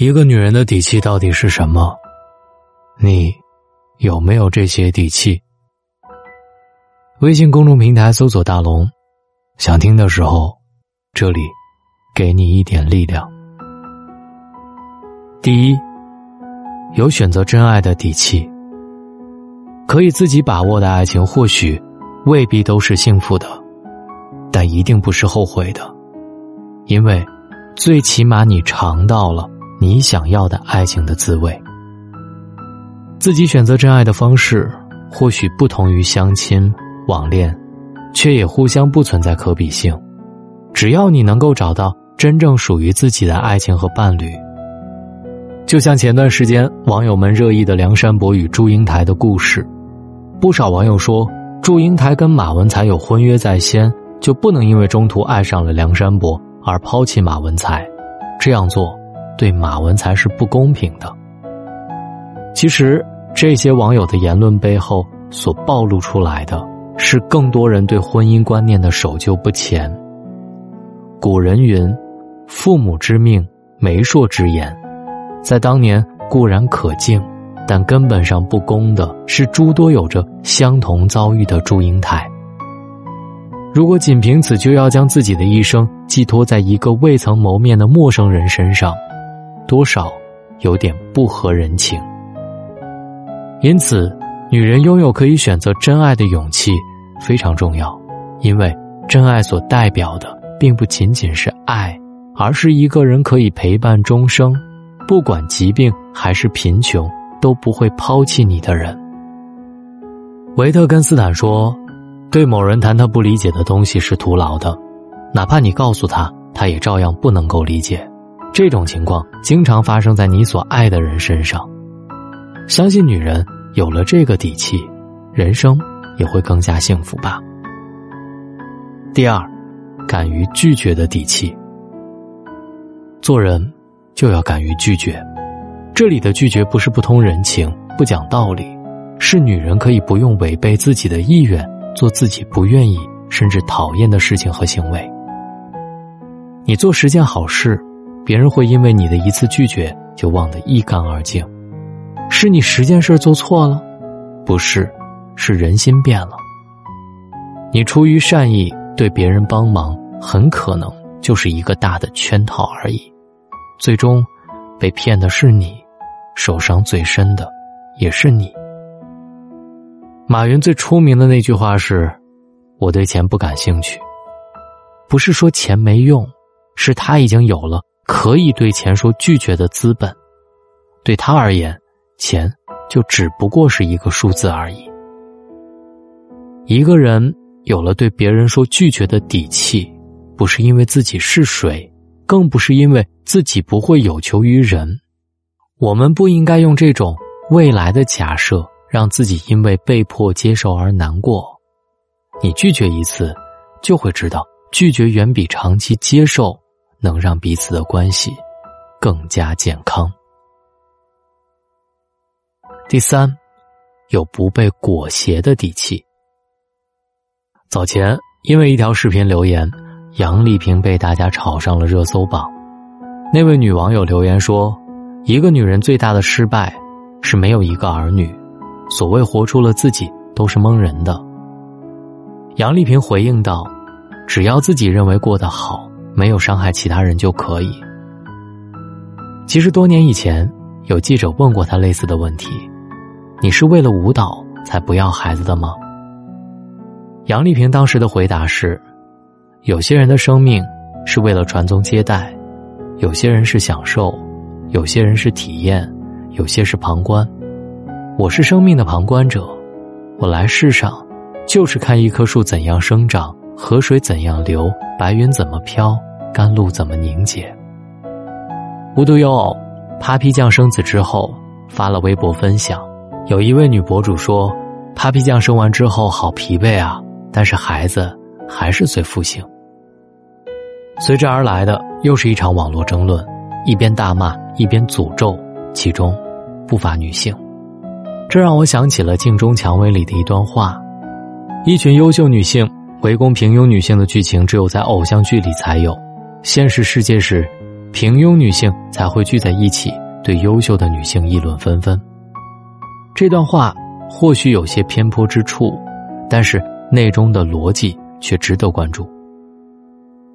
一个女人的底气到底是什么？你有没有这些底气？微信公众平台搜索“大龙”，想听的时候，这里给你一点力量。第一，有选择真爱的底气。可以自己把握的爱情，或许未必都是幸福的，但一定不是后悔的，因为最起码你尝到了你想要的爱情的滋味。自己选择真爱的方式，或许不同于相亲、网恋，却也互相不存在可比性。只要你能够找到真正属于自己的爱情和伴侣，就像前段时间网友们热议的梁山伯与祝英台的故事。不少网友说，祝英台跟马文才有婚约在先，就不能因为中途爱上了梁山伯而抛弃马文才，这样做对马文才是不公平的。其实，这些网友的言论背后所暴露出来的是更多人对婚姻观念的守旧不前。古人云：“父母之命，媒妁之言”，在当年固然可敬。但根本上不公的是，诸多有着相同遭遇的祝英台。如果仅凭此就要将自己的一生寄托在一个未曾谋面的陌生人身上，多少有点不合人情。因此，女人拥有可以选择真爱的勇气非常重要，因为真爱所代表的并不仅仅是爱，而是一个人可以陪伴终生，不管疾病还是贫穷。都不会抛弃你的人。维特根斯坦说：“对某人谈他不理解的东西是徒劳的，哪怕你告诉他，他也照样不能够理解。这种情况经常发生在你所爱的人身上。相信女人有了这个底气，人生也会更加幸福吧。”第二，敢于拒绝的底气。做人就要敢于拒绝。这里的拒绝不是不通人情、不讲道理，是女人可以不用违背自己的意愿，做自己不愿意甚至讨厌的事情和行为。你做十件好事，别人会因为你的一次拒绝就忘得一干二净，是你十件事做错了？不是，是人心变了。你出于善意对别人帮忙，很可能就是一个大的圈套而已，最终被骗的是你。受伤最深的，也是你。马云最出名的那句话是：“我对钱不感兴趣。”不是说钱没用，是他已经有了可以对钱说拒绝的资本。对他而言，钱就只不过是一个数字而已。一个人有了对别人说拒绝的底气，不是因为自己是谁，更不是因为自己不会有求于人。我们不应该用这种未来的假设，让自己因为被迫接受而难过。你拒绝一次，就会知道拒绝远比长期接受能让彼此的关系更加健康。第三，有不被裹挟的底气。早前因为一条视频留言，杨丽萍被大家炒上了热搜榜。那位女网友留言说。一个女人最大的失败，是没有一个儿女。所谓活出了自己，都是蒙人的。杨丽萍回应道：“只要自己认为过得好，没有伤害其他人就可以。”其实多年以前，有记者问过他类似的问题：“你是为了舞蹈才不要孩子的吗？”杨丽萍当时的回答是：“有些人的生命是为了传宗接代，有些人是享受。”有些人是体验，有些是旁观。我是生命的旁观者，我来世上就是看一棵树怎样生长，河水怎样流，白云怎么飘，甘露怎么凝结。无独有偶，Papi 酱生子之后发了微博分享，有一位女博主说，Papi 酱生完之后好疲惫啊，但是孩子还是最父性。随之而来的又是一场网络争论。一边大骂一边诅咒，其中不乏女性，这让我想起了《镜中蔷薇》里的一段话：一群优秀女性围攻平庸女性的剧情，只有在偶像剧里才有，现实世界是平庸女性才会聚在一起，对优秀的女性议论纷纷。这段话或许有些偏颇之处，但是内中的逻辑却值得关注。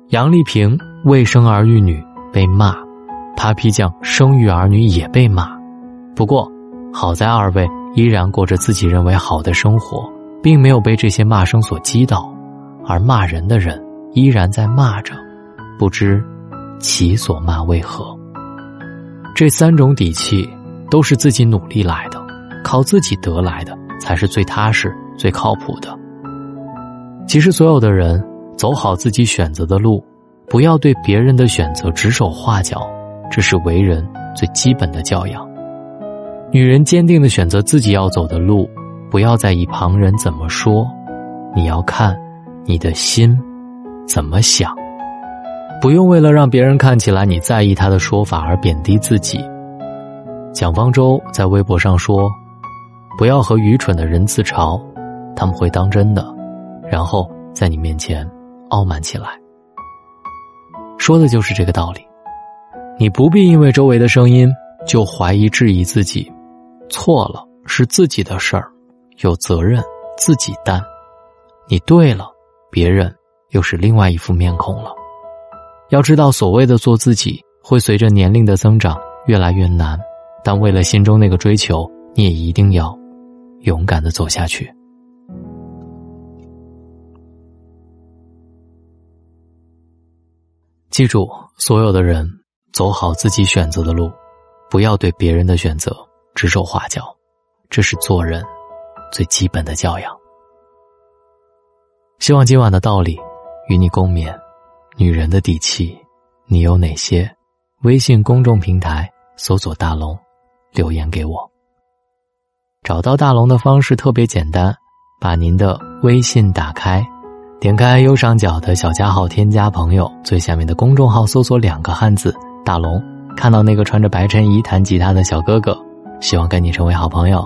杨丽萍未生儿育女被骂，Papi 酱生育儿女也被骂，不过好在二位依然过着自己认为好的生活，并没有被这些骂声所击倒，而骂人的人依然在骂着，不知。其所骂为何？这三种底气都是自己努力来的，靠自己得来的才是最踏实、最靠谱的。其实，所有的人走好自己选择的路，不要对别人的选择指手画脚，这是为人最基本的教养。女人坚定的选择自己要走的路，不要在意旁人怎么说，你要看你的心怎么想。不用为了让别人看起来你在意他的说法而贬低自己。蒋方舟在微博上说：“不要和愚蠢的人自嘲，他们会当真的，然后在你面前傲慢起来。”说的就是这个道理。你不必因为周围的声音就怀疑质疑自己，错了是自己的事儿，有责任自己担。你对了，别人又是另外一副面孔了。要知道，所谓的做自己，会随着年龄的增长越来越难，但为了心中那个追求，你也一定要勇敢的走下去。记住，所有的人走好自己选择的路，不要对别人的选择指手画脚，这是做人最基本的教养。希望今晚的道理与你共勉。女人的底气，你有哪些？微信公众平台搜索“大龙”，留言给我。找到大龙的方式特别简单，把您的微信打开，点开右上角的小加号，添加朋友，最下面的公众号搜索两个汉字“大龙”，看到那个穿着白衬衣弹吉他的小哥哥，希望跟你成为好朋友。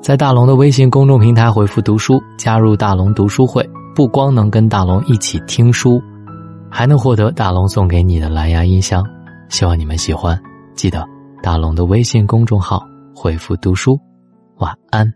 在大龙的微信公众平台回复“读书”，加入大龙读书会，不光能跟大龙一起听书。还能获得大龙送给你的蓝牙音箱，希望你们喜欢。记得大龙的微信公众号回复“读书”，晚安。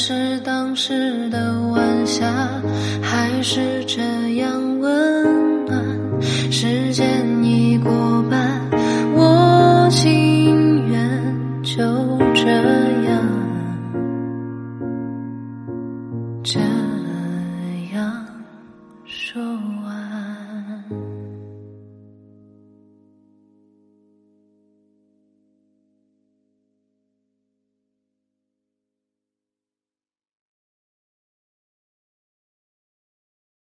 是当时的晚霞，还是这样温暖。时间已过